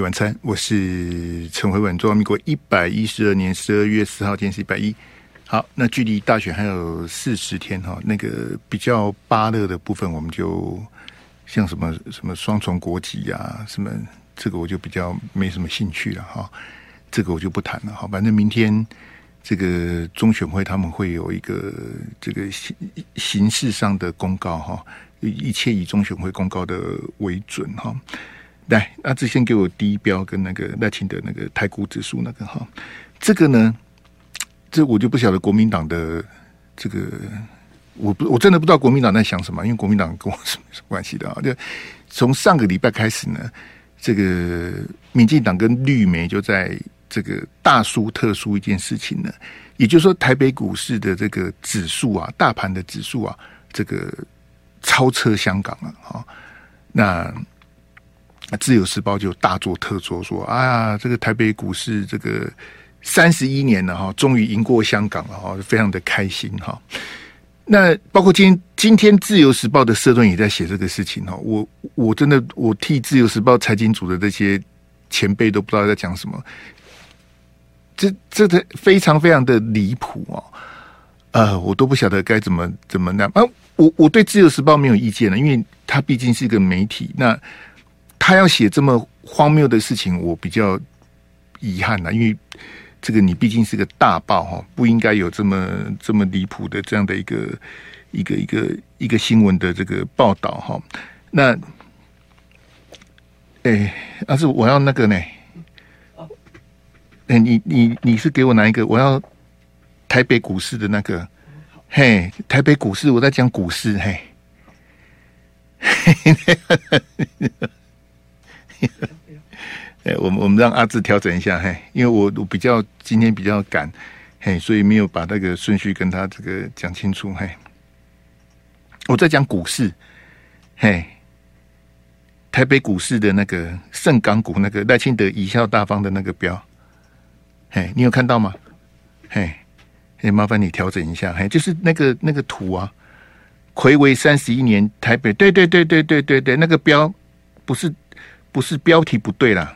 晚餐，我是陈慧文。中华民国一百一十二年十二月四号，今天是一百一。好，那距离大选还有四十天哈。那个比较芭乐的部分，我们就像什么什么双重国籍啊，什么这个我就比较没什么兴趣了哈。这个我就不谈了哈。反正明天这个中选会他们会有一个这个形形式上的公告哈，一切以中选会公告的为准哈。来，阿志先给我第一标跟那个赖清德那个台股指数那个哈，这个呢，这我就不晓得国民党的这个，我不我真的不知道国民党在想什么，因为国民党跟我是没什么关系的啊。就从上个礼拜开始呢，这个民进党跟绿媒就在这个大书特书一件事情呢，也就是说台北股市的这个指数啊，大盘的指数啊，这个超车香港了哈，那。自由时报就大做特做，说：“啊，这个台北股市这个三十一年了哈，终于赢过香港了哈，非常的开心哈。”那包括今天今天自由时报的社论也在写这个事情哈。我我真的我替自由时报财经组的这些前辈都不知道在讲什么，这这的非常非常的离谱哦。呃，我都不晓得该怎么怎么那啊。我我对自由时报没有意见了，因为它毕竟是一个媒体那。他要写这么荒谬的事情，我比较遗憾呐，因为这个你毕竟是个大报哈，不应该有这么这么离谱的这样的一个一个一个一个新闻的这个报道哈。那，哎，但是我要那个呢？哎，你你你是给我拿一个？我要台北股市的那个。嘿，台北股市，我在讲股市嘿。哎，我们我们让阿志调整一下，嘿，因为我我比较今天比较赶，嘿，所以没有把那个顺序跟他这个讲清楚，嘿。我在讲股市，嘿，台北股市的那个盛港股，那个赖清德贻笑大方的那个标，嘿，你有看到吗？嘿，嘿，麻烦你调整一下，嘿，就是那个那个图啊，睽违三十一年台北，对对对对对对对，那个标不是。不是标题不对啦，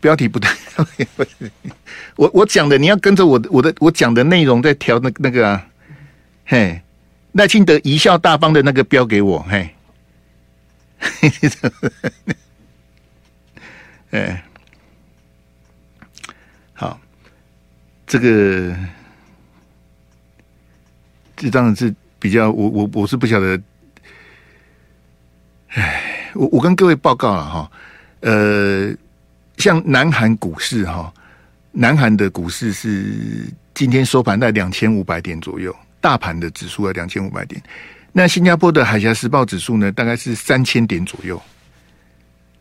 标题不对。我我讲的你要跟着我的我的我讲的内容在调那那个啊，嘿，赖清德贻笑大方的那个标给我，嘿，哎，好，这个这张是比较我我我是不晓得，哎。我我跟各位报告了哈，呃，像南韩股市哈，南韩的股市是今天收盘在两千五百点左右，大盘的指数在两千五百点。那新加坡的海峡时报指数呢，大概是三千点左右，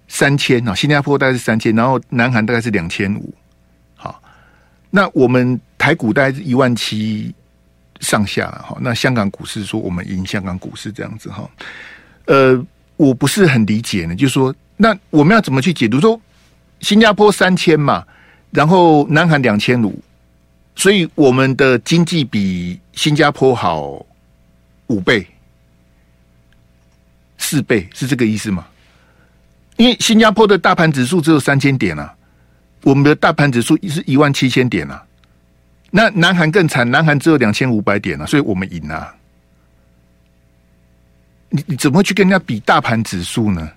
三千啊，新加坡大概是三千，然后南韩大概是两千五。好，那我们台股大概是一万七上下哈。那香港股市说我们赢香港股市这样子哈，呃。我不是很理解呢，就是说，那我们要怎么去解读？说新加坡三千嘛，然后南韩两千五，所以我们的经济比新加坡好五倍、四倍，是这个意思吗？因为新加坡的大盘指数只有三千点啊，我们的大盘指数是一万七千点啊，那南韩更惨，南韩只有两千五百点啊，所以我们赢啊。你你怎么去跟人家比大盘指数呢？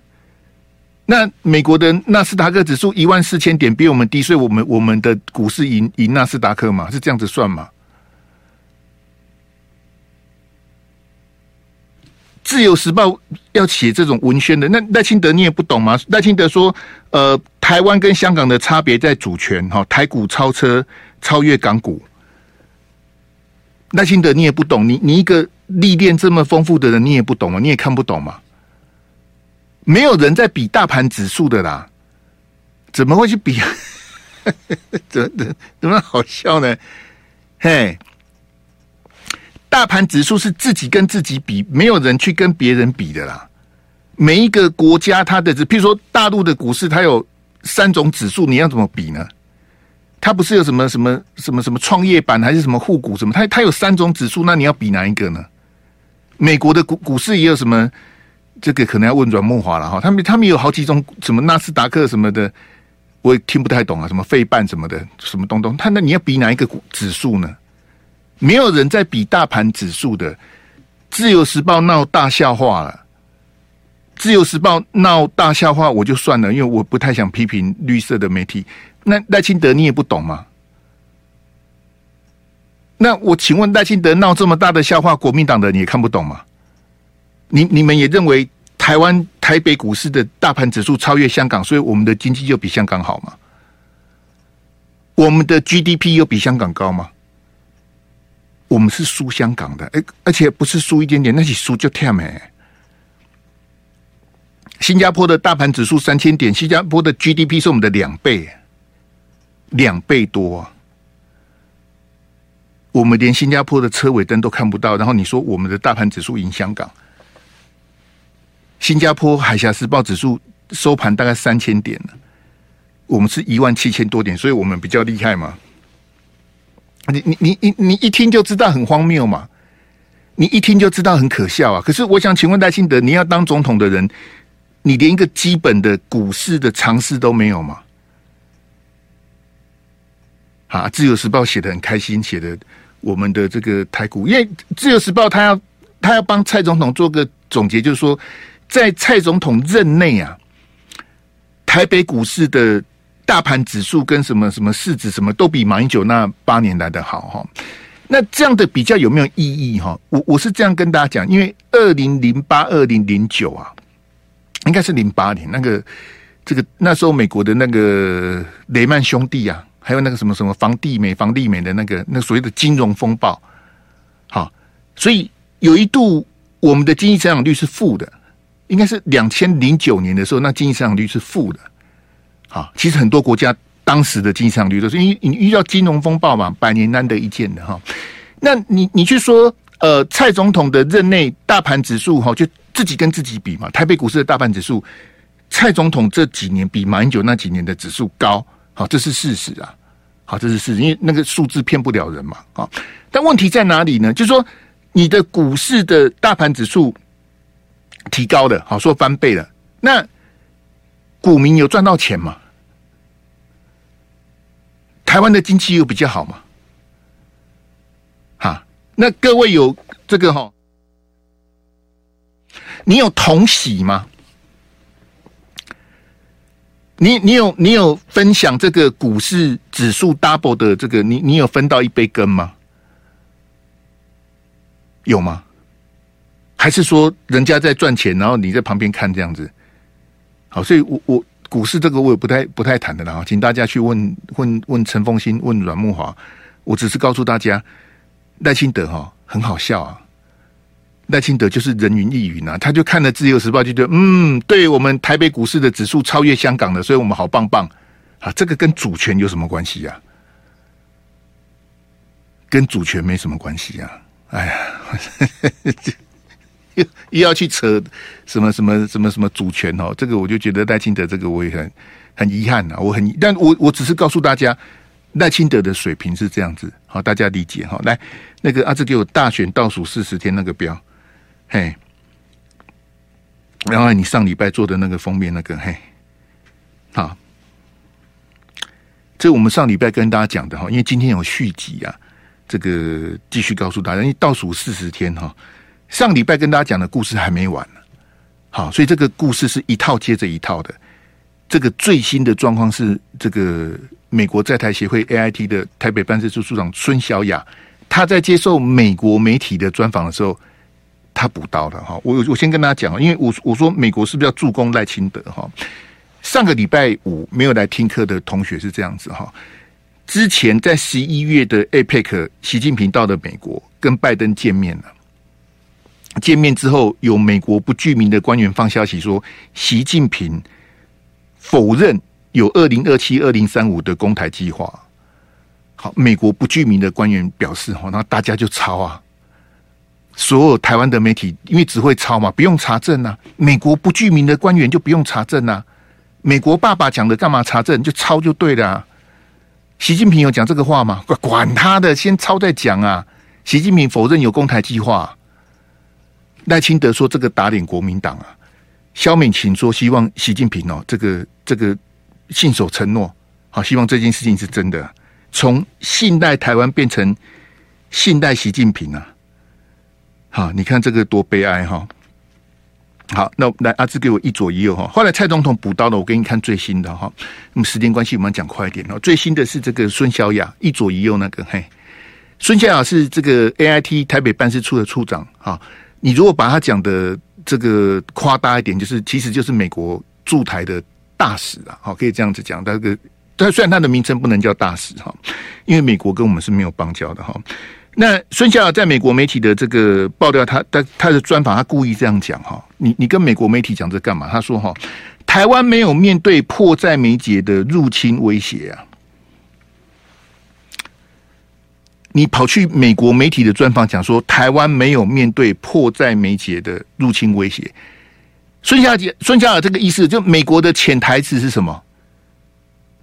那美国的纳斯达克指数一万四千点比我们低，所以我们我们的股市赢赢纳斯达克嘛？是这样子算吗？自由时报要写这种文宣的，那赖清德你也不懂吗？赖清德说，呃，台湾跟香港的差别在主权，哈，台股超车超越港股。赖清德你也不懂，你你一个。历练这么丰富的人，你也不懂吗？你也看不懂吗？没有人在比大盘指数的啦，怎么会去比？怎怎怎么好笑呢？嘿，大盘指数是自己跟自己比，没有人去跟别人比的啦。每一个国家它的，譬如说大陆的股市，它有三种指数，你要怎么比呢？它不是有什么什么什么什么创业板，还是什么沪股什么？它它有三种指数，那你要比哪一个呢？美国的股股市也有什么？这个可能要问阮慕驊了哈。他们他们有好几种什么纳斯达克什么的，我也听不太懂啊，什么费半什么的，什么东东。他那你要比哪一个指数呢？没有人在比大盘指数的。自由时报闹大笑话了。自由时报闹大笑话，我就算了，因为我不太想批评绿色的媒体。那赖清德你也不懂吗？那我请问赖清德闹这么大的笑话，国民党的你也看不懂吗？你你们也认为台湾台北股市的大盘指数超越香港，所以我们的经济就比香港好吗？我们的 GDP 又比香港高吗？我们是输香港的，哎，而且不是输一点点，那是输就跳没。新加坡的大盘指数三千点，新加坡的 GDP 是我们的两倍，两倍多。我们连新加坡的车尾灯都看不到，然后你说我们的大盘指数赢香港？新加坡海峡时报指数收盘大概三千点了，我们是一万七千多点，所以我们比较厉害嘛。你你你你你一听就知道很荒谬嘛，你一听就知道很可笑啊。可是我想请问赖清德，你要当总统的人，你连一个基本的股市的常识都没有吗？啊，《自由时报》写得很开心，写的我们的这个台股，因为《自由时报》他要他要帮蔡总统做个总结，就是说，在蔡总统任内啊，台北股市的。大盘指数跟什么什么市值什么都比马英九那八年来的好哈，那这样的比较有没有意义哈？我我是这样跟大家讲，因为二零零八、二零零九啊，应该是零八年那个这个那时候美国的那个雷曼兄弟啊，还有那个什么什么房地美、房地美的那个那所谓的金融风暴，好，所以有一度我们的经济增长率是负的，应该是两千零九年的时候，那经济增长率是负的。好，其实很多国家当时的经济率都是因为你遇到金融风暴嘛，百年难得一见的哈。那你你去说，呃，蔡总统的任内大盘指数哈，就自己跟自己比嘛，台北股市的大盘指数，蔡总统这几年比马英九那几年的指数高，好，这是事实啊，好，这是事实，因为那个数字骗不了人嘛，啊。但问题在哪里呢？就是说你的股市的大盘指数提高了，好，说翻倍了，那。股民有赚到钱吗？台湾的经济又比较好吗？哈，那各位有这个哈？你有同喜吗？你你有你有分享这个股市指数 double 的这个？你你有分到一杯羹吗？有吗？还是说人家在赚钱，然后你在旁边看这样子？好，所以我我股市这个我也不太不太谈的了，请大家去问问问陈凤馨，问阮慕驊。我只是告诉大家，赖清德哈很好笑啊，赖清德就是人云亦云啊，他就看了自由时报就觉得，嗯，对我们台北股市的指数超越香港的，所以我们好棒棒啊，这个跟主权有什么关系呀、啊？跟主权没什么关系呀、啊，哎呀。又 又要去扯什么什么什么什么主权哦，这个我就觉得赖清德这个我也很很遗憾呐，我很，但我我只是告诉大家赖清德的水平是这样子，好，大家理解哈。来，那个阿志给我大选倒数四十天那个标，嘿，然后你上礼拜做的那个封面那个，嘿，好，这我们上礼拜跟大家讲的哈，因为今天有续集啊，这个继续告诉大家，因为倒数四十天哈。上礼拜跟大家讲的故事还没完呢，好，所以这个故事是一套接着一套的。这个最新的状况是，这个美国在台协会 AIT 的台北办事处处长孙小雅，他在接受美国媒体的专访的时候，他补刀了哈。我我先跟大家讲，因为我我说美国是不是要助攻赖清德哈？上个礼拜五没有来听课的同学是这样子哈。之前在十一月的 APEC，习近平到了美国跟拜登见面了。见面之后，有美国不具名的官员放消息说，习近平否认有二零二七、二零三五的攻台计划。好，美国不具名的官员表示，哈，那大家就抄啊。所有台湾的媒体因为只会抄嘛，不用查证啊。美国不具名的官员就不用查证啊。美国爸爸讲的干嘛查证？就抄就对了啊。习近平有讲这个话吗？管他的，先抄再讲啊。习近平否认有攻台计划。赖清德说：“这个打脸国民党啊！”萧美琴说：“希望习近平哦，这个这个信守承诺，好，希望这件事情是真的，从信赖台湾变成信赖习近平啊！好，你看这个多悲哀哈！好，那来阿志给我一左一右哈。后来蔡总统补刀了，我给你看最新的哈。那么时间关系，我们讲快一点哦。最新的是这个孙小雅一左一右那个嘿，孙小雅是这个 AIT 台北办事处的处长哈。你如果把他讲的这个夸大一点，就是其实就是美国驻台的大使啊，好，可以这样子讲。那个，但虽然他的名称不能叫大使哈，因为美国跟我们是没有邦交的哈。那孙小雅在美国媒体的这个爆料，他他他的专访，他故意这样讲哈。你你跟美国媒体讲这干嘛？他说哈，台湾没有面对迫在眉睫的入侵威胁啊。你跑去美国媒体的专访讲说，台湾没有面对迫在眉睫的入侵威胁。孙小姐，孙小雅这个意思，就美国的潜台词是什么？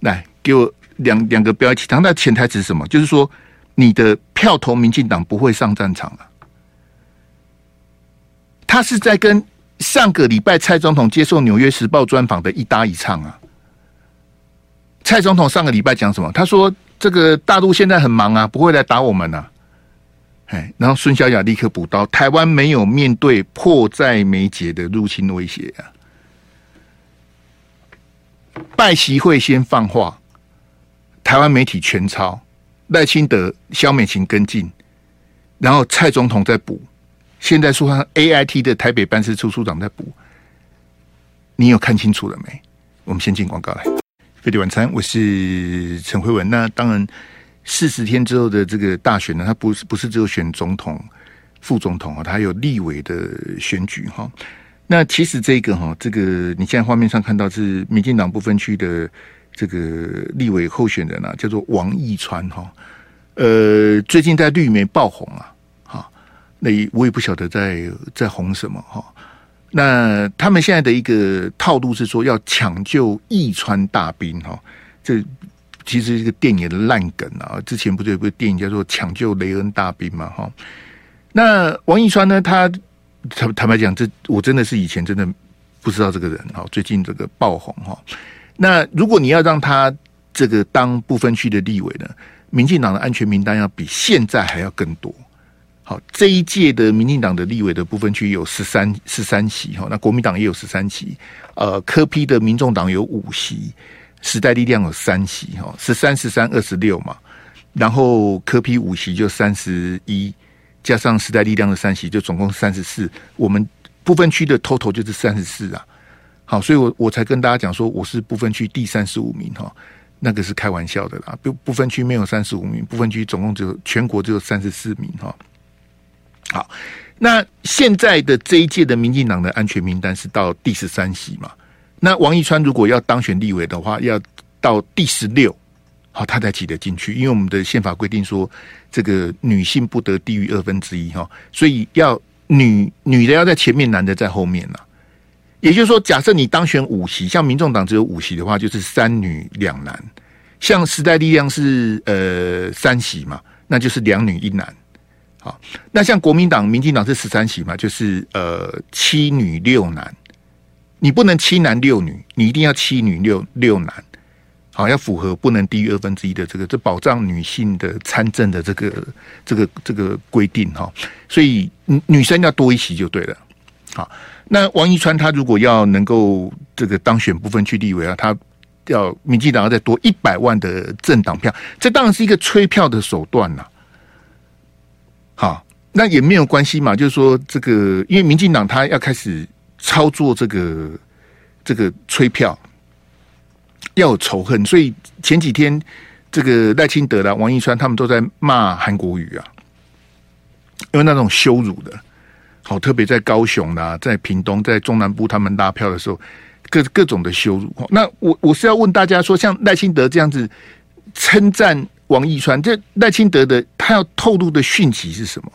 来，给我两两个标题，他的潜台词是什么？就是说。你的票投民进党不会上战场啊？他是在跟上个礼拜蔡总统接受《纽约时报》专访的一搭一唱啊。蔡总统上个礼拜讲什么？他说：“这个大陆现在很忙啊，不会来打我们啊。”哎，然后孙小雅立刻补刀：“台湾没有面对迫在眉睫的入侵威胁啊。”拜习会先放话，台湾媒体全抄。赖清德、萧美琴跟进，然后蔡总统在补，现在说他 A I T 的台北办事处处长在补，你有看清楚了没？我们先进广告来。飞碟晚餐，我是陈慧文。那当然，四十天之后的这个大选呢，它不是不是只有选总统、副总统啊，它有立委的选举哈。那其实这个哈，这个你现在画面上看到是民进党不分区的。这个立委候选人啊，叫做王义川哈，呃，最近在绿媒爆红啊，哈，那我也不晓得在在红什么哈。那他们现在的一个套路是说要抢救义川大兵哈，这其实是一个电影的烂梗啊。之前不是有部电影叫做《抢救雷恩大兵》嘛哈。那王义川呢，他坦坦白讲，这我真的是以前真的不知道这个人哈，最近这个爆红哈。那如果你要让他这个当不分区的立委呢，民进党的安全名单要比现在还要更多。好，这一届的民进党的立委的部分区有十三十三席哈，那国民党也有十三席，呃，科批的民众党有五席，时代力量有三席哈，十三十三二十六嘛，然后科批五席就三十一，加上时代力量的三席就总共三十四，我们不分区的 total 就是三十四啊。好，所以我我才跟大家讲说，我是不分区第三十五名哈，那个是开玩笑的啦。不不分区没有三十五名，不分区总共只有全国只有三十四名哈。好，那现在的这一届的民进党的安全名单是到第十三席嘛？那王义川如果要当选立委的话，要到第十六，好，他才挤得进去。因为我们的宪法规定说，这个女性不得低于二分之一哈，所以要女女的要在前面，男的在后面呐。也就是说，假设你当选五席，像民众党只有五席的话，就是三女两男；像时代力量是呃三席嘛，那就是两女一男。好，那像国民党、民进党是十三席嘛，就是呃七女六男。你不能七男六女，你一定要七女六六男。好，要符合不能低于二分之一的这个，这保障女性的参政的这个这个这个规定哈。所以女生要多一席就对了。好。那王一川他如果要能够这个当选不分区立委啊，他要民进党要再多一百万的政党票，这当然是一个催票的手段呐。好，那也没有关系嘛，就是说这个，因为民进党他要开始操作这个这个催票，要有仇恨，所以前几天这个赖清德啦、王一川他们都在骂韩国瑜啊，因为那种羞辱的。好，特别在高雄啦，在屏东，在中南部，他们拉票的时候，各各种的羞辱。那我我是要问大家说，像赖清德这样子称赞王义川，这赖清德的他要透露的讯息是什么？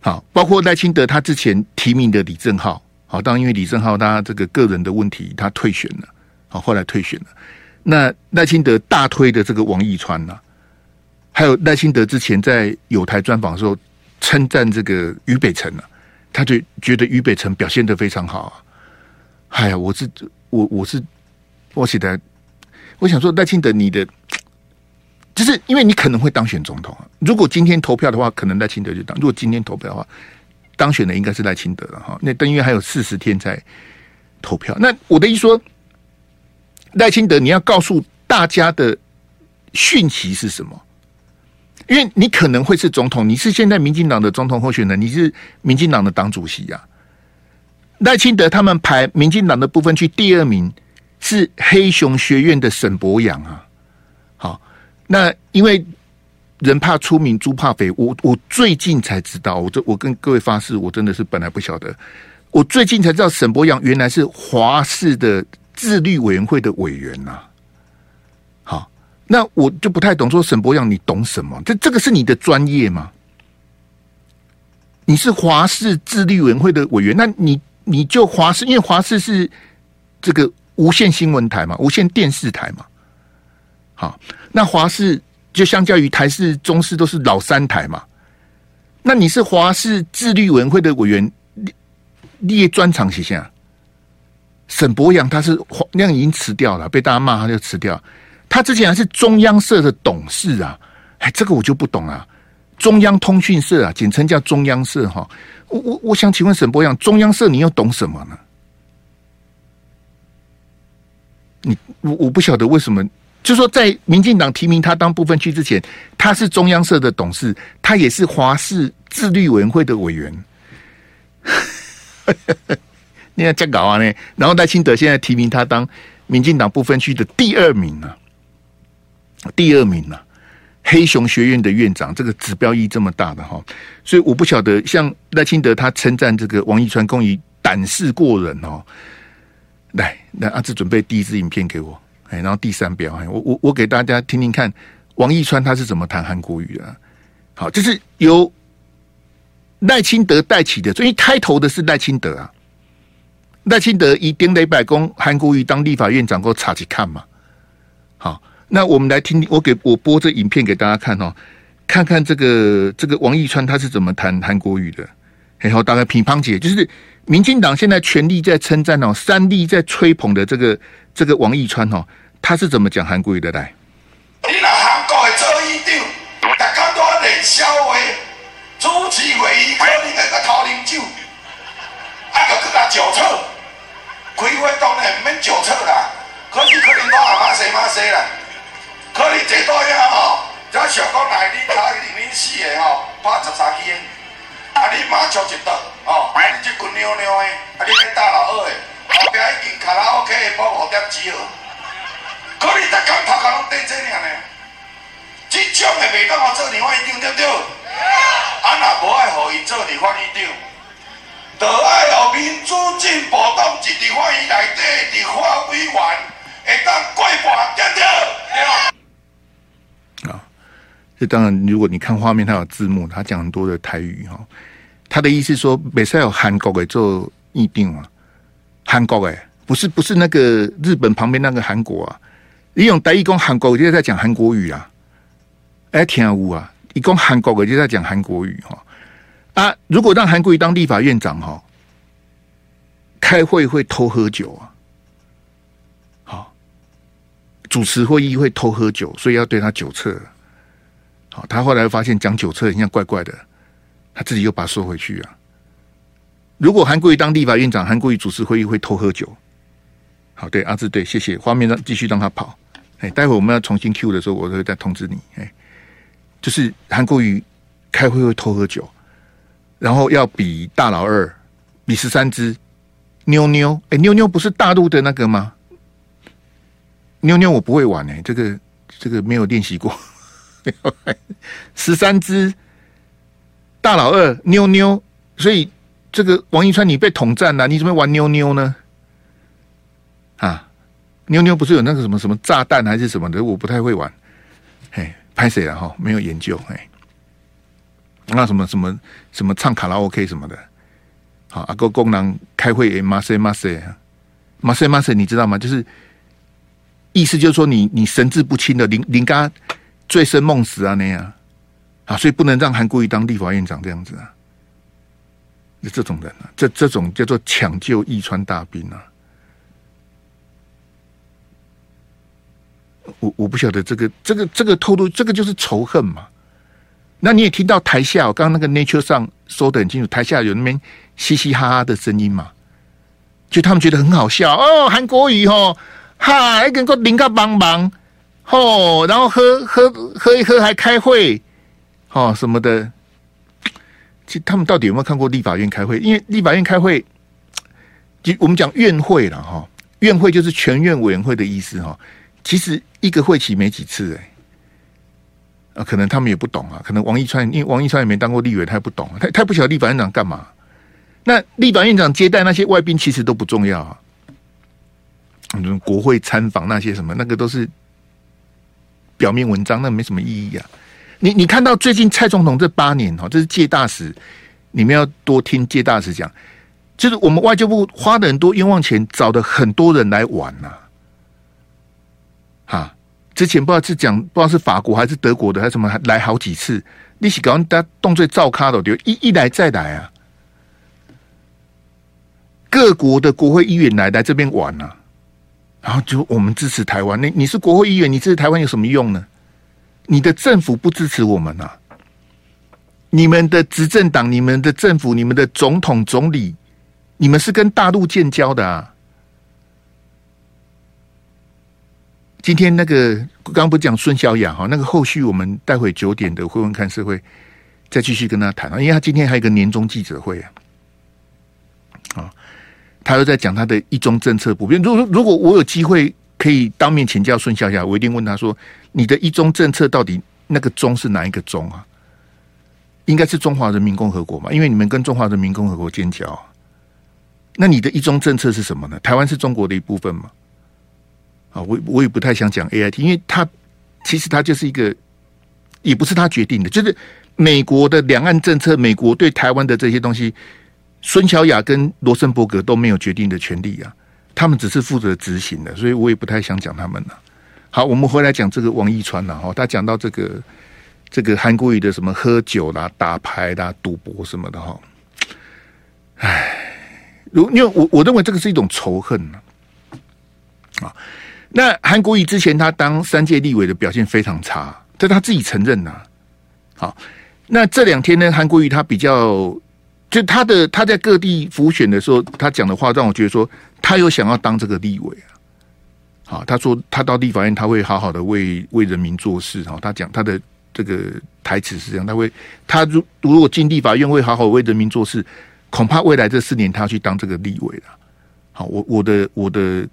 好，包括赖清德他之前提名的李正浩，好，当然因为李正浩他这个个人的问题，他退选了，好，后来退选了。那赖清德大推的这个王义川呢，还有赖清德之前在友台专访的时候。称赞这个于北辰啊，他就觉得于北辰表现的非常好啊。哎呀，我是我我是我写的，我想说赖清德，你的就是因为你可能会当选总统啊。如果今天投票的话，可能赖清德就当；如果今天投票的话，当选的应该是赖清德了哈。那但因为还有四十天才投票，那我的意思说，赖清德，你要告诉大家的讯息是什么？因为你可能会是总统，你是现在民进党的总统候选人，你是民进党的党主席呀、啊。赖清德他们排民进党的部分去第二名是黑熊学院的沈博洋啊。好，那因为人怕出名猪怕肥，我我最近才知道，我这我跟各位发誓，我真的是本来不晓得，我最近才知道沈博洋原来是华视的自律委员会的委员呐、那我就不太懂，说沈博阳你懂什么？这这个是你的专业吗？你是华视自律委员会的委员，那你？你就华视，因为华视是这个无线新闻台嘛，无线电视台嘛。好，那华视就相较于台视、中视都是老三台嘛。那你是华视自律委员会的委员，列专长写下。沈博阳他是那样已经辞掉了，被大家骂他就辞掉。他之前还是中央社的董事啊，哎，这个我就不懂啊。中央通讯社啊，简称叫中央社哈。我我我想请问沈伯洋，中央社你又懂什么呢？你我我不晓得为什么，就说在民进党提名他当不分区之前，他是中央社的董事，他也是华视自律委员会的委员。你看这样搞啊呢？然后赖清德现在提名他当民进党不分区的第二名呢、啊？第二名呢、啊？黑熊学院的院长，这个指标意义这么大的哈，所以我不晓得，像赖清德他称赞这个王义川公益胆识过人哦。来，那阿志准备第一支影片给我，哎，然后第三标，我我我给大家听听看，王义川他是怎么谈韩国语的。好，就是由赖清德带起的，所以开头的是赖清德啊。赖清德以丁雷百公韩国瑜当立法院长，给我查去看嘛。好。那我们来听听，我给我播这影片给大家看哦，看看这个这个王义川他是怎么谈韩国语的。然后大概乒乓姐就是民进党现在全力在称赞哦，三立在吹捧的这个这个王义川哦，他是怎么讲韩国语的来？你拿韩国的做议长，大家都在笑话，主持会议可能在个偷啉酒，啊，就去他酒测，开会当然唔免酒测啦，可是可能都阿妈谁妈谁啦。可你这多样吼，只想讲来你他零零四的吼，拍十三支，啊你马上一桌，哦，啊你这滚尿尿的，啊你这大老二的，后壁已经卡拉 OK 的包五点几号，可你逐工头壳拢对这样呢？这种的袂当我做立法院长对不对？啊若无爱互伊做立法院长，就爱互民主进步党一立法院内底立法委员会当过半，对不对？对。这当然，如果你看画面，它有字幕，他讲很多的台语哈。他的意思说，北塞有韩国的做议定啊？韩国哎，不是不是那个日本旁边那个韩国啊。你用台语讲韩国，就在讲韩国语啊。哎，天啊，啊！一讲韩国的就在讲韩国语哈。啊，如果让韩国瑜当立法院长哈，开会会偷喝酒啊。好，主持会议会偷喝酒，所以要对他酒测。好，他后来发现讲酒车很像怪怪的，他自己又把它收回去啊。如果韩国瑜当立法院长，韩国瑜主持会议会偷喝酒。好，对阿志对，谢谢。画面让继续让他跑。哎，待会我们要重新 Q 的时候，我会再通知你。哎，就是韩国瑜开会会偷喝酒，然后要比大老二，比十三只妞妞。哎，妞妞不是大陆的那个吗？妞妞我不会玩哎，这个这个没有练习过。十三只大老二妞妞，所以这个王一川你被统战了，你怎么玩妞妞呢？啊，妞妞不是有那个什么什么炸弹还是什么的？我不太会玩。嘿，拍谁了哈？没有研究。嘿，那什么什么什么唱卡拉 OK 什么的。好，阿哥功能开会，马赛马赛，马赛马赛，你知道吗？就是意思就是说你你神志不清的林林刚。醉生梦死啊那样啊，所以不能让韩国瑜当立法院长这样子啊，就这种人啊，这这种叫做抢救义川大兵啊。我我不晓得这个这个这个透露，这个就是仇恨嘛。那你也听到台下，我刚刚那个 Nature 上说得很清楚，台下有那边嘻嘻哈哈的声音嘛，就他们觉得很好笑哦。韩国瑜哦，嗨，跟个林个帮忙，吼，然后喝喝喝一喝还开会，哦什么的。其实他们到底有没有看过立法院开会？因为立法院开会，就我们讲院会了哈，院会就是全院委员会的意思哈。其实一个会期没几次哎。啊，可能他们也不懂啊。可能王一川，因为王一川也没当过立委，他也不懂，他他不晓得立法院长干嘛。那立法院长接待那些外宾，其实都不重要啊。嗯，国会参访那些什么，那个都是表面文章，那没什么意义啊。你你看到最近蔡总统这八年哈，这是借大使，你们要多听借大使讲，就是我们外交部花了很多冤枉钱，找的很多人来玩呐，哈。之前不知道是讲不知道是法国还是德国的还是什么，来好几次。利息搞大动作照咖的，就一一来再来啊。各国的国会议员来来这边玩啊，然后就我们支持台湾。你你是国会议员，你支持台湾有什么用呢？你的政府不支持我们啊？你们的执政党、你们的政府、你们的总统、总理，你们是跟大陆建交的啊？今天那个刚刚不讲孙小雅哈，那个后续我们待会九点的会文看社会再继续跟他谈啊，因为他今天还有个年终记者会，啊，他又在讲他的一中政策不变。如果如果我有机会可以当面请教孙小雅，我一定问他说：你的一中政策到底那个中是哪一个中啊？应该是中华人民共和国嘛，因为你们跟中华人民共和国建交，那你的一中政策是什么呢？台湾是中国的一部分吗？啊，我我也不太想讲 AIT，因为他其实他就是一个，也不是他决定的，就是美国的两岸政策，美国对台湾的这些东西，孙小雅跟罗森伯格都没有决定的权利啊，他们只是负责执行的，所以我也不太想讲他们了。好，我们回来讲这个王一川了哈，他讲到这个这个韩国瑜的什么喝酒啦、打牌啦、赌博什么的哈，唉，如因为我我认为这个是一种仇恨啊。那韩国瑜之前他当三届立委的表现非常差，这他自己承认呐、啊。好，那这两天呢，韩国瑜他比较，就他的他在各地辅选的时候，他讲的话让我觉得说，他有想要当这个立委啊。好，他说他到立法院他会好好的为为人民做事。哈，他讲他的这个台词是这样，他会他如如果进立法院会好好为人民做事，恐怕未来这四年他要去当这个立委了。好，我我的我的。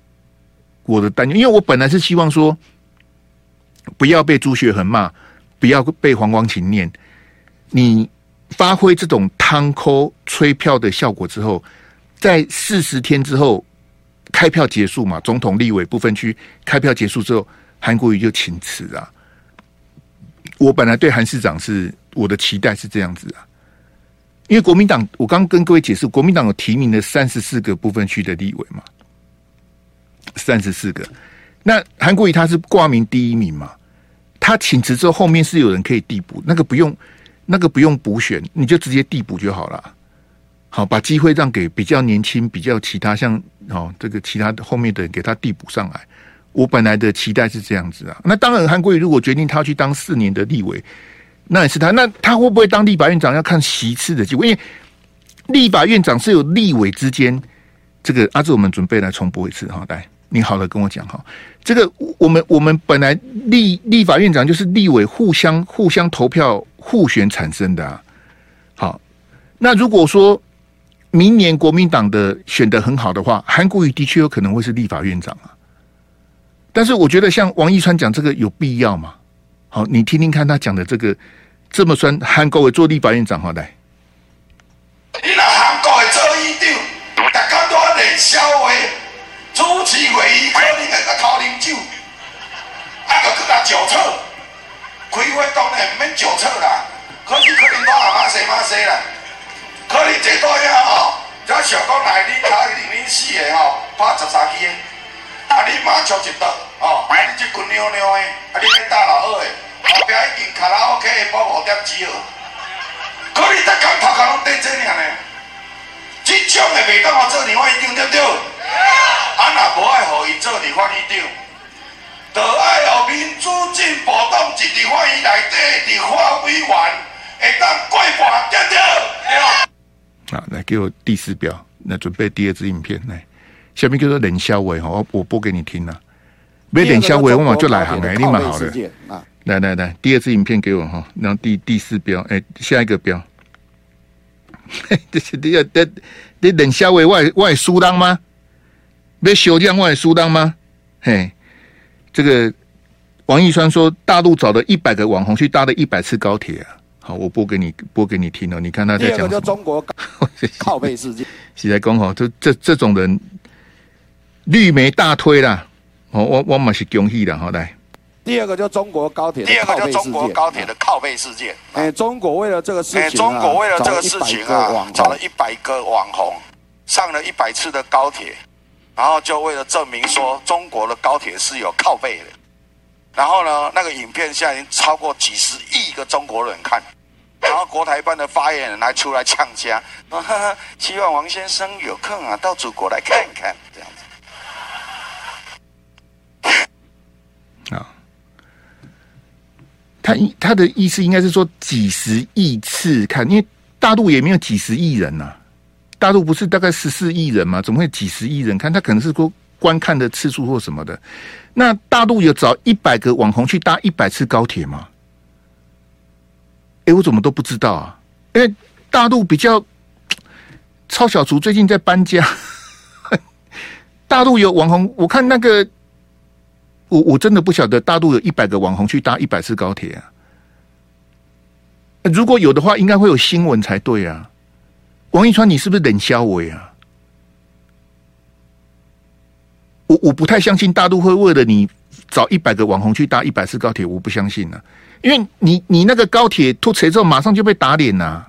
我的担忧，因为我本来是希望说，不要被朱学恒骂，不要被黄光芹念，你发挥这种汤扣催票的效果之后，在四十天之后开票结束嘛，总统、立委不分区开票结束之后，韩国瑜就请辞啊。我本来对韩市长是我的期待是这样子啊，因为国民党，我刚跟各位解释，国民党有提名的三十四个部分区的立委嘛。三十四个，那韩国瑜他是挂名第一名嘛？他请辞之后，后面是有人可以递补，那个不用，那个不用补选，你就直接递补就好了。好，把机会让给比较年轻、比较其他像哦这个其他的后面的人给他递补上来。我本来的期待是这样子啊。那当然，韩国瑜如果决定他去当四年的立委，那也是他。那他会不会当立法院长？要看席次的机会，因为立法院长是有立委之间这个。阿志，我们准备来重播一次哈，来。你好的，跟我讲哈，这个我们我们本来立立法院长就是立委互相互相投票互选产生的啊。好，那如果说明年国民党的选得很好的话，韩国瑜的确有可能会是立法院长啊。但是我觉得像王一川讲这个有必要吗？好，你听听看他讲的这个这么酸，韩国瑜做立法院长好来。你拿韩国瑜做议长，大家都在笑话。主持会议可能会个偷啉酒，啊，个去甲酒测，开会当然唔免酒测啦，可是可能我阿妈生妈生啦，可能坐倒遐吼，只想讲来恁家里恁四个吼，拍十三支的，啊，恁妈出一桌，吼，啊，你即群尿尿的，啊，你免打老二的，后壁已经卡拉 OK 包五点几号，可能在讲头壳拢在这样呢，这种的袂当我做另外一张对不对？啊，若无爱互伊做立法院长，就爱让民主进步党一直欢迎来地的花委员会当过半对对。好，来给我第四标，那准备第二支影片来。下面叫做冷肖伟哈，我我播给你听了。没冷肖伟，我马上就来行了，立马好了。来来来，第二支影片给我哈，然后第第四标，哎，下一个标。这是第二，这这冷肖伟外外输当吗？别修这样外输当吗？嘿。这个王一川说，大陆找了一百个网红去搭了一百次高铁啊！好，我播给你播给你听哦。你看他在讲什么？第二个中国 靠背事件。现在讲哦，这这这种人绿媒大推啦。哦，我我嘛是恭喜的好。来，第二个就中国高铁，第二个就中国高铁的靠背事件。哎，中国为了这个事情，哎，中国为了这个事情啊，找了一百个网红，上了一百次的高铁。然后就为了证明说中国的高铁是有靠背的，然后呢，那个影片现在已经超过几十亿个中国人看，然后国台办的发言人还出来呛声，希望王先生有空啊到祖国来看看，这样子。啊，他他的意思应该是说几十亿次看，因为大陆也没有几十亿人呐、啊。大陆不是大概十四亿人吗？怎么会几十亿人看？他可能是说观看的次数或什么的。那大陆有找一百个网红去搭一百次高铁吗？哎，我怎么都不知道啊！因为大陆比较超小厨最近在搬家。大陆有网红，我看那个，我我真的不晓得大陆有一百个网红去搭一百次高铁啊。如果有的话，应该会有新闻才对啊。王一川，你是不是冷肖伟啊？我我不太相信大陆会为了你找一百个网红去搭一百次高铁，我不相信呢、因为你你那个高铁突锤之后，马上就被打脸呐、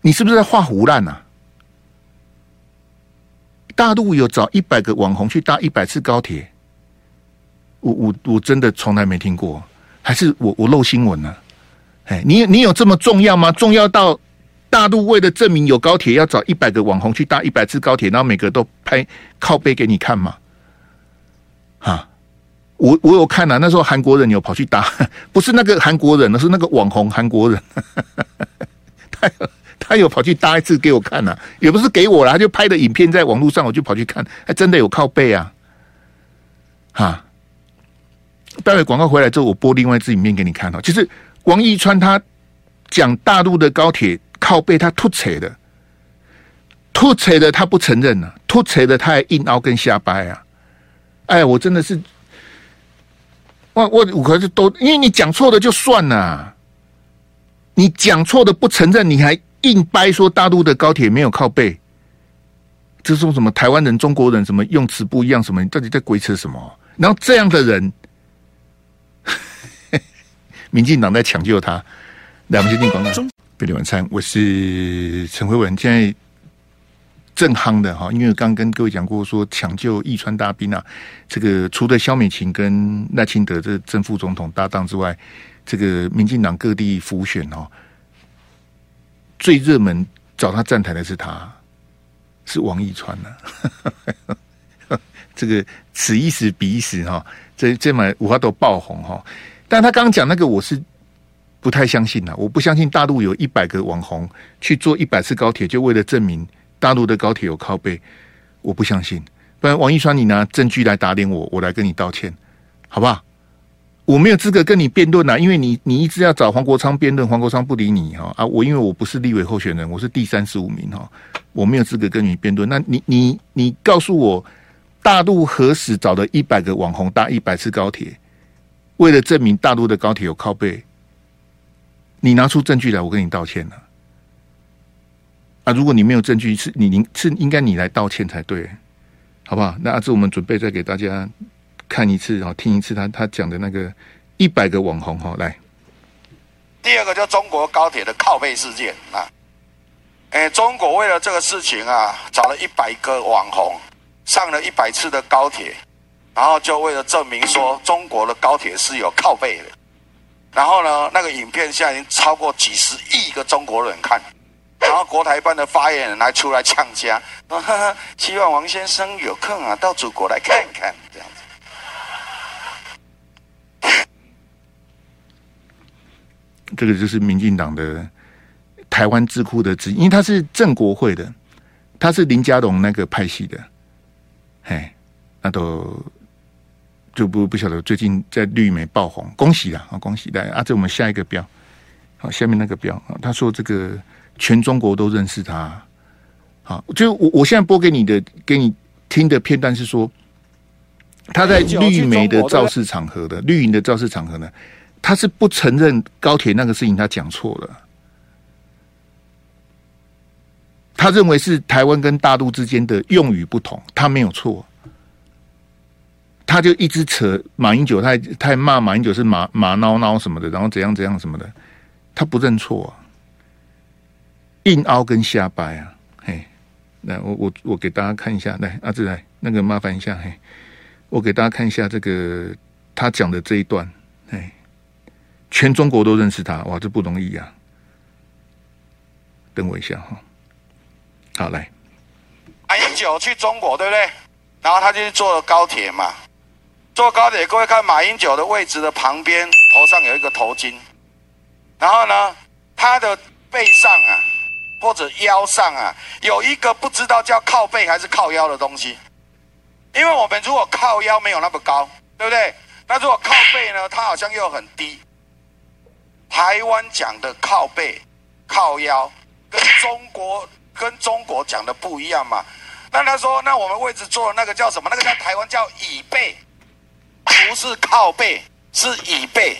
你是不是在画胡烂呐？大陆有找一百个网红去搭一百次高铁，我我我真的从来没听过，还是我我漏新闻了？哎，你你有这么重要吗？重要到？大陆为了证明有高铁，要找一百个网红去搭一百次高铁，然后每个都拍靠背给你看吗？哈，我我有看啊，那时候韩国人有跑去搭，不是那个韩国人，而是那个网红韩国人，他他有跑去搭一次给我看啊，也不是给我啦，他就拍的影片在网络上，我就跑去看，还真的有靠背啊，哈。待会广告回来之后，我播另外一支影片给你看哦，就是王一川他讲大陆的高铁。靠背他突扯的，突扯的他不承认啊，突扯的他还硬凹跟瞎掰啊！哎，我真的是，我我我可是都，因为你讲错的就算了，你讲错的不承认，你还硬掰说大陆的高铁没有靠背，这说什么台湾人、中国人什么用词不一样什么？你到底在鬼扯什么？然后这样的人，民进党在抢救他，来，我们先进广告。贝里晚餐，我是陈辉文。现在正夯的哈，因为刚跟各位讲过，说抢救义川大兵啊，这个除了萧美琴跟赖清德这正副总统搭档之外，这个民进党各地浮选哦，最热门找他站台的是他，是王义川呢。这个此一时彼一时哈，这这么五花都爆红哈，但他刚刚讲那个我是。不太相信呐，我不相信大陆有一百个网红去坐一百次高铁，就为了证明大陆的高铁有靠背。我不相信，不然王一川，你拿证据来打脸我，我来跟你道歉，好不好？我没有资格跟你辩论呐，因为你你一直要找黄国昌辩论，黄国昌不理你哈啊！我因为我不是立委候选人，我是第三十五名哈，我没有资格跟你辩论。那你你你告诉我，大陆何时找了一百个网红搭一百次高铁，为了证明大陆的高铁有靠背？你拿出证据来，我跟你道歉了。啊，如果你没有证据，是你您是应该你来道歉才对，好不好？那阿志，我们准备再给大家看一次，然后听一次他他讲的那个一百个网红哈，来。第二个就中国高铁的靠背事件啊，哎，中国为了这个事情啊，找了一百个网红，上了一百次的高铁，然后就为了证明说中国的高铁是有靠背的。然后呢，那个影片现在已经超过几十亿个中国人看，然后国台办的发言人还出来呛家，希望王先生有空啊，到祖国来看看这样子。这个就是民进党的台湾智库的资，因为他是郑国会的，他是林佳龙那个派系的，嘿，那都。就不不晓得最近在绿媒爆红，恭喜啦啊，恭喜大家啊！这我们下一个标，好，下面那个标啊，他说这个全中国都认识他，好，就我我现在播给你的给你听的片段是说。他在绿媒的造势场合的绿营的造势场合呢，他是不承认高铁那个事情，他讲错了。他认为是台湾跟大陆之间的用语不同，他没有错。他就一直扯马英九，他还他骂马英九是马马孬孬什么的，然后怎样怎样什么的，他不认错啊，硬凹跟瞎掰啊，嘿，来我我我给大家看一下，来阿志来那个麻烦一下，嘿。我给大家看一下这个他讲的这一段，哎，全中国都认识他，哇，这不容易呀！等我一下哈，好来，马英九去中国对不对？然后他就去坐高铁嘛，坐高铁，各位看马英九的位置的旁边，头上有一个头巾，然后呢，他的背上啊或者腰上啊有一个不知道叫靠背还是靠腰的东西。因为我们如果靠腰没有那么高，对不对？那如果靠背呢？它好像又很低。台湾讲的靠背、靠腰，跟中国跟中国讲的不一样嘛？那他说，那我们位置坐的那个叫什么？那个叫台湾叫椅背，不是靠背，是椅背。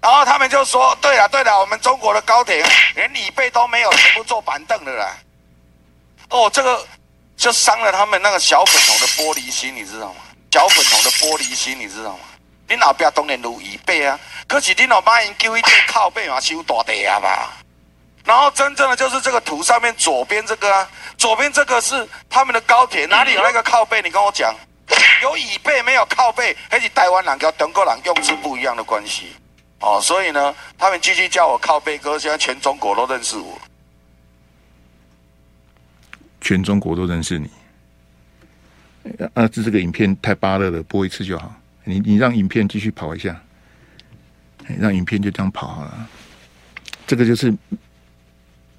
然后他们就说：对了，对了，我们中国的高铁连椅背都没有，全部坐板凳的啦。哦，这个。就伤了他们那个小粉红的玻璃心，你知道吗？小粉红的玻璃心，你知道吗？你老爸当年如椅背啊，可是你老妈已经叫一对靠背嘛，修大地啊吧。然后真正的就是这个图上面左边这个啊，左边这个是他们的高铁，哪里有那个靠背？你跟我讲，有椅背没有靠背，还是台湾人跟中国人用词不一样的关系哦。所以呢，他们继续叫我靠背哥，现在全中国都认识我。全中国都认识你，啊！这这个影片太芭乐了，播一次就好。你你让影片继续跑一下，让影片就这样跑好了。这个就是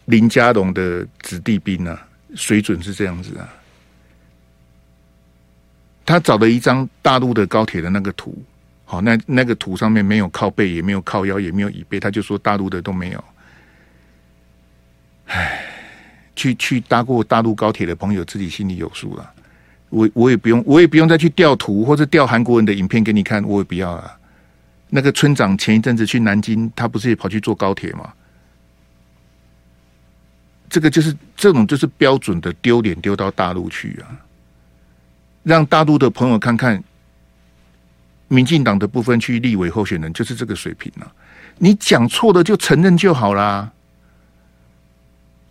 林家龙的子弟兵啊，水准是这样子啊。他找了一张大陆的高铁的那个图，好，那那个图上面没有靠背，也没有靠腰，也没有椅背，他就说大陆的都没有。唉。去去搭过大陆高铁的朋友自己心里有数了，我我也不用，我也不用再去调图或者调韩国人的影片给你看，我也不要了。那个村长前一阵子去南京，他不是也跑去坐高铁吗？这个就是这种就是标准的丢脸丢到大陆去啊，让大陆的朋友看看，民进党的部分区立委候选人就是这个水平啊，你讲错了就承认就好啦。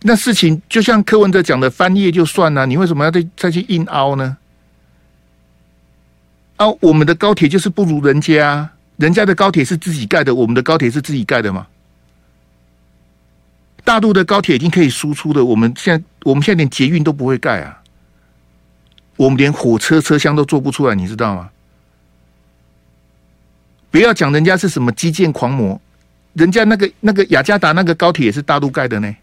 那事情就像柯文哲讲的，翻页就算了，你为什么要再再去硬凹呢？啊，我们的高铁就是不如人家，人家的高铁是自己盖的，我们的高铁是自己盖的吗？大陆的高铁已经可以输出的，我们现在我们现在连捷运都不会盖啊，我们连火车车厢都做不出来，你知道吗？不要讲人家是什么基建狂魔，人家那个那个雅加达那个高铁也是大陆盖的呢。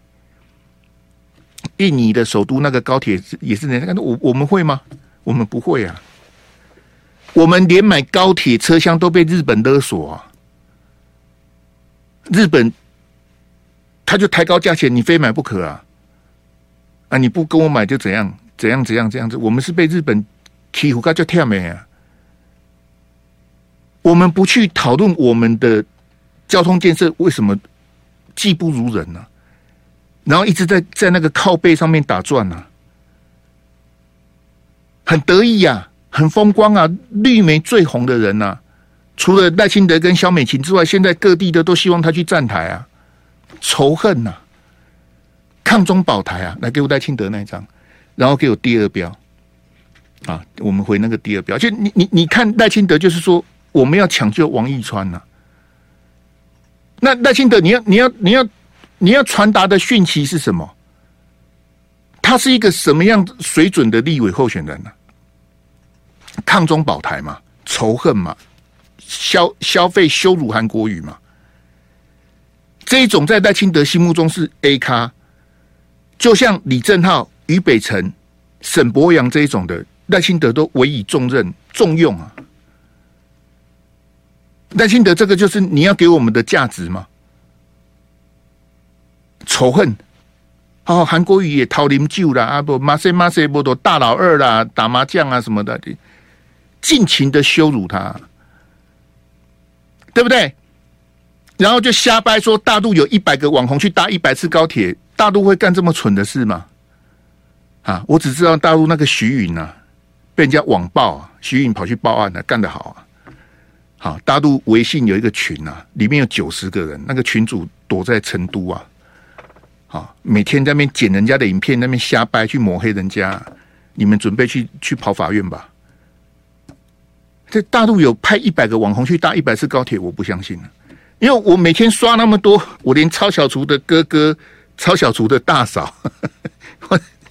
印尼的首都那个高铁也是人家，我我们会吗？我们不会啊！我们连买高铁车厢都被日本勒索啊！日本他就抬高价钱，你非买不可啊！啊，你不跟我买就怎样怎样怎样这样子？我们是被日本欺负，叫跳没啊！我们不去讨论我们的交通建设为什么技不如人呢、啊？然后一直在在那个靠背上面打转呢、啊，很得意呀、啊，很风光啊！绿媒最红的人呐、啊，除了赖清德跟萧美琴之外，现在各地的都希望他去站台啊，仇恨呐、啊，抗中保台啊！来给我赖清德那一张，然后给我第二标。啊，我们回那个第二标，就你你你看赖清德就是说我们要抢救王义川呐、那赖清德你要你要你要。你要传达的讯息是什么？他是一个什么样水准的立委候选人呢、抗中保台嘛，仇恨嘛，消消费羞辱韩国语嘛，这一种在赖清德心目中是 A 咖，就像李正浩、于北辰、沈伯洋这一种的，赖清德都委以重任、重用啊。赖清德这个就是你要给我们的价值吗？仇恨，哦，韩国瑜也讨啉酒啦，啊不，马赛马赛波多大老二啦，打麻将啊什么的，尽情的羞辱他，对不对？然后就瞎掰说大陆有一百个网红去搭一百次高铁，大陆会干这么蠢的事吗？啊，我只知道大陆那个徐允啊，被人家网暴啊，徐允跑去报案了，干得好啊！好，大陆微信有一个群啊，里面有九十个人，那个群主躲在成都啊。啊！每天在那边剪人家的影片，那边瞎掰去抹黑人家，你们准备去去跑法院吧？在大陆有派一百个网红去搭一百次高铁，我不相信了，因为我每天刷那么多，我连超小厨的哥哥、超小厨的大嫂，我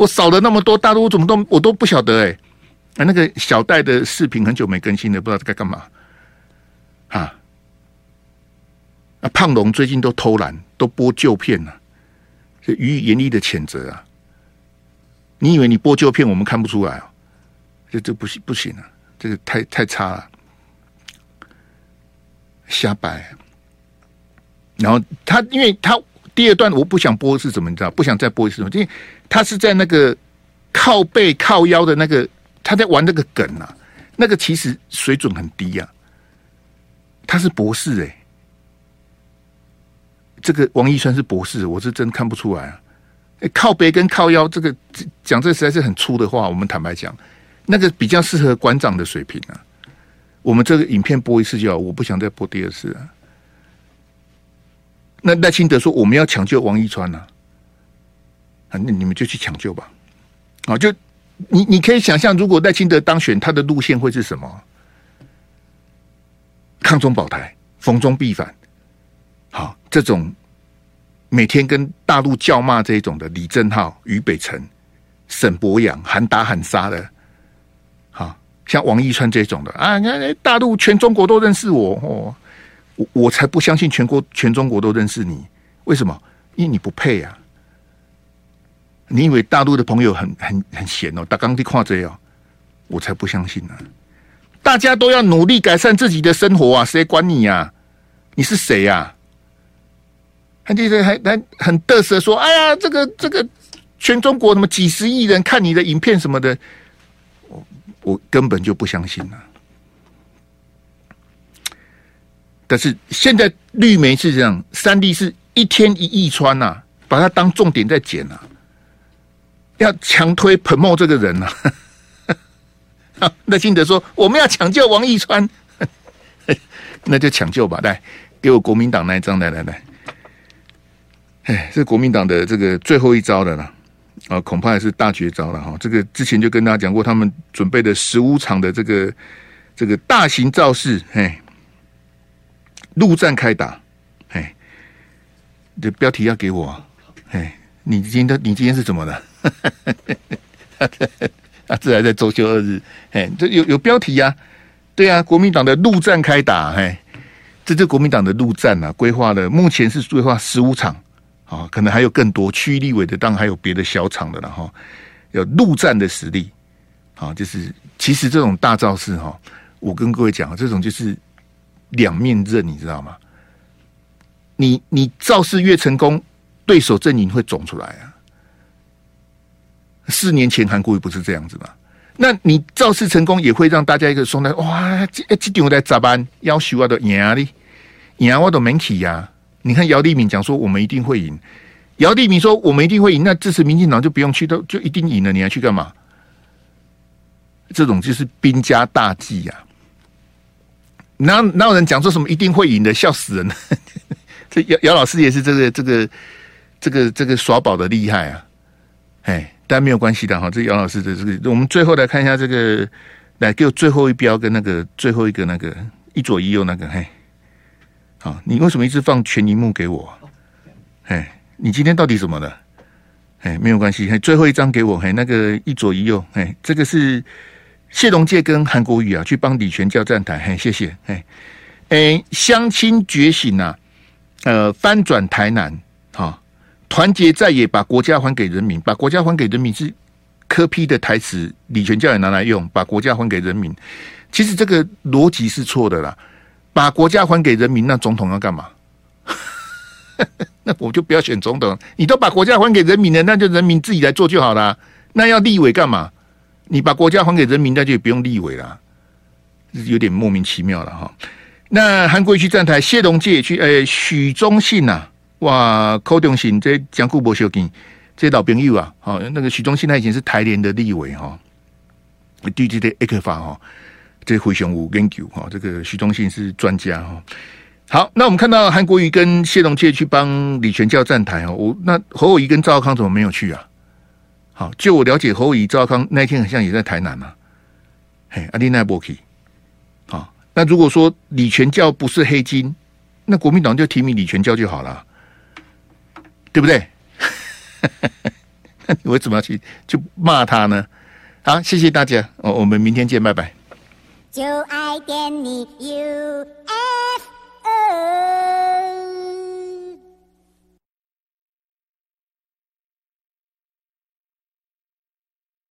我扫了那么多，大陆我怎么都我都不晓得哎、欸，那个小戴的视频很久没更新了，不知道该干嘛啊？啊，胖龙最近都偷懒，都播旧片了。予以严厉的谴责啊！你以为你播旧片我们看不出来啊？这这不行不行啊！这个太太差了，瞎掰。然后他，因为他第二段我不想播是怎么你知道？不想再播一次，因为他是在那个靠背靠腰的那个，他在玩那个梗啊，那个其实水准很低呀、啊。他是博士哎、这个王一川是博士，我是真看不出来啊！靠背跟靠腰，这个讲这实在是很粗的话。我们坦白讲，那个比较适合馆长的水平啊。我们这个影片播一次就好，我不想再播第二次啊。那赖清德说我们要抢救王一川啊，啊，那你们就去抢救吧。啊，就你你可以想象，如果赖清德当选，他的路线会是什么？抗中保台，逢中必反。好，这种每天跟大陆叫骂这种的李正浩、于北辰、沈伯洋喊打喊杀的，好像王一川这种的啊，那大陆全中国都认识我哦，我我才不相信全国全中国都认识你，为什么？因为你不配啊！你以为大陆的朋友很很很闲哦？打钢地跨这哦，我才不相信呢、大家都要努力改善自己的生活啊，谁管你呀、啊？你是谁呀、啊？还记得还还很得瑟说：“哎呀，这个这个全中国什么几十亿人看你的影片什么的，我我根本就不相信了。但是现在绿媒是这样，三立是一天一亿穿呐、啊，把它当重点在剪呐、啊，要强推彭茂这个人呐、啊。那金德说我们要抢救王一川，那就抢救吧，来给我国民党那一张，来来来。”哎，这国民党的这个最后一招了啦，啊，恐怕也是大绝招了哈。这个之前就跟大家讲过，他们准备的十五场的这个这个大型造势，哎，陆战开打，哎，这标题要给我，哎，你今天你今天是怎么了？啊，这还在周休二日，哎，这有有标题呀、对啊，国民党的陆战开打，哎，这这国民党的陆战啊，规划了目前是规划十五场。啊，可能还有更多区立委的，当然还有别的小场的了哈。有陆战的实力，啊，就是其实这种大造势哈，我跟各位讲，这种就是两面刃，你知道吗？你你造势越成功，对手阵营会肿出来啊。四年前韩国瑜不是这样子吗？那你造势成功，也会让大家一个说呢，哇，这这点我在咋办？要求我都赢啊，赢我都没去呀。你看姚立敏讲说我们一定会赢，姚立敏说我们一定会赢，那支持民进党就不用去，都就一定赢了，你还去干嘛？这种就是兵家大忌呀、啊！哪哪有人讲说什么一定会赢的，笑死人了！这姚姚老师也是这个这个这个这个耍宝的厉害啊！哎，但没有关系的哈，这姚老师的这个，我们最后来看一下这个，来给我最后一标跟那个最后一个那个一左一右那个嘿。好，你为什么一直放全荧幕给我？哎，你今天到底怎么了？哎，没有关系，最后一张给我，嘿，那个一左一右，哎，这个是谢龙介跟韩国瑜啊，去帮李全教站台，嘿，谢谢，哎，哎，乡亲觉醒、啊，呃，翻转台南，哈、哦，团结在野，把国家还给人民，把国家还给人民是柯 P 的台词，李全教也拿来用，把国家还给人民。其实这个逻辑是错的啦，把国家还给人民，那总统要干嘛？那我就不要选总统，你都把国家还给人民了，那就人民自己来做就好了。那要立委干嘛？你把国家还给人民，那就不用立委了，有点莫名其妙了哈。那韩国瑜去站台，谢龙介也去，诶、欸，许忠信呐，哇，柯中信这江固博修金，这老朋友啊，好，那个许忠信他以前是台联的立委哈，对这的 A 克法哈，这回熊五研究哈，这个许忠信是专家哈。好，那我们看到韩国瑜跟谢龙介去帮李全教站台哦，我那侯友宜跟赵康怎么没有去啊？好，就我了解，侯友宜、赵康那天好像也在台南嘛，嘿，阿弟奈波奇。那如果说李全教不是黑金，那国民党就提名李全教就好了，对不对？那你为什么要去就骂他呢？好，谢谢大家，我我们明天见，拜拜。就爱点你 UFO